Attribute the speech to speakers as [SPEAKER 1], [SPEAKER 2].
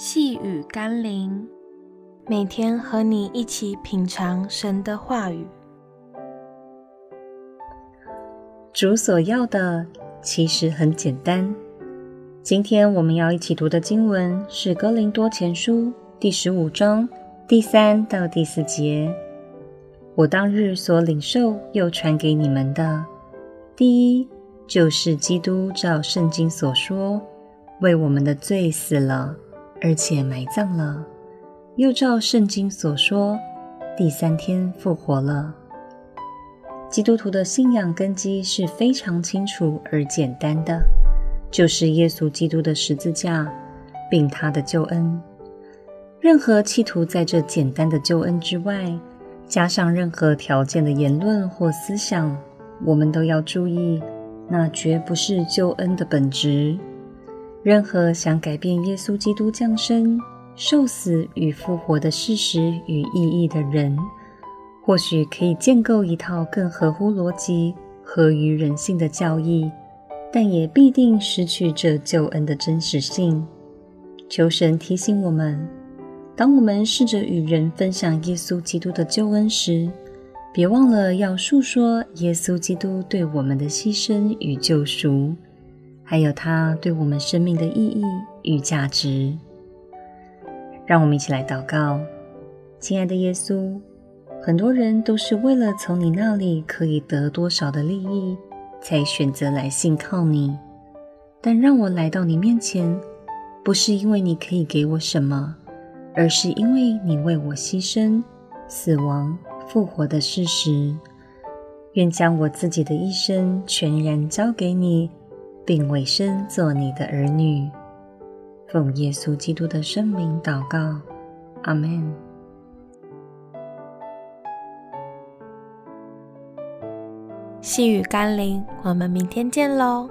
[SPEAKER 1] 细雨甘霖，每天和你一起品尝神的话语。
[SPEAKER 2] 主所要的其实很简单。今天我们要一起读的经文是《哥林多前书》第十五章第三到第四节。我当日所领受又传给你们的，第一就是基督照圣经所说，为我们的罪死了。而且埋葬了，又照圣经所说，第三天复活了。基督徒的信仰根基是非常清楚而简单的，就是耶稣基督的十字架，并他的救恩。任何企图在这简单的救恩之外，加上任何条件的言论或思想，我们都要注意，那绝不是救恩的本质。任何想改变耶稣基督降生、受死与复活的事实与意义的人，或许可以建构一套更合乎逻辑、合于人性的教义，但也必定失去这救恩的真实性。求神提醒我们：当我们试着与人分享耶稣基督的救恩时，别忘了要述说耶稣基督对我们的牺牲与救赎。还有它对我们生命的意义与价值，让我们一起来祷告。亲爱的耶稣，很多人都是为了从你那里可以得多少的利益，才选择来信靠你。但让我来到你面前，不是因为你可以给我什么，而是因为你为我牺牲、死亡、复活的事实。愿将我自己的一生全然交给你。并委身做你的儿女，奉耶稣基督的圣名祷告，阿门。
[SPEAKER 1] 细雨甘霖，我们明天见喽。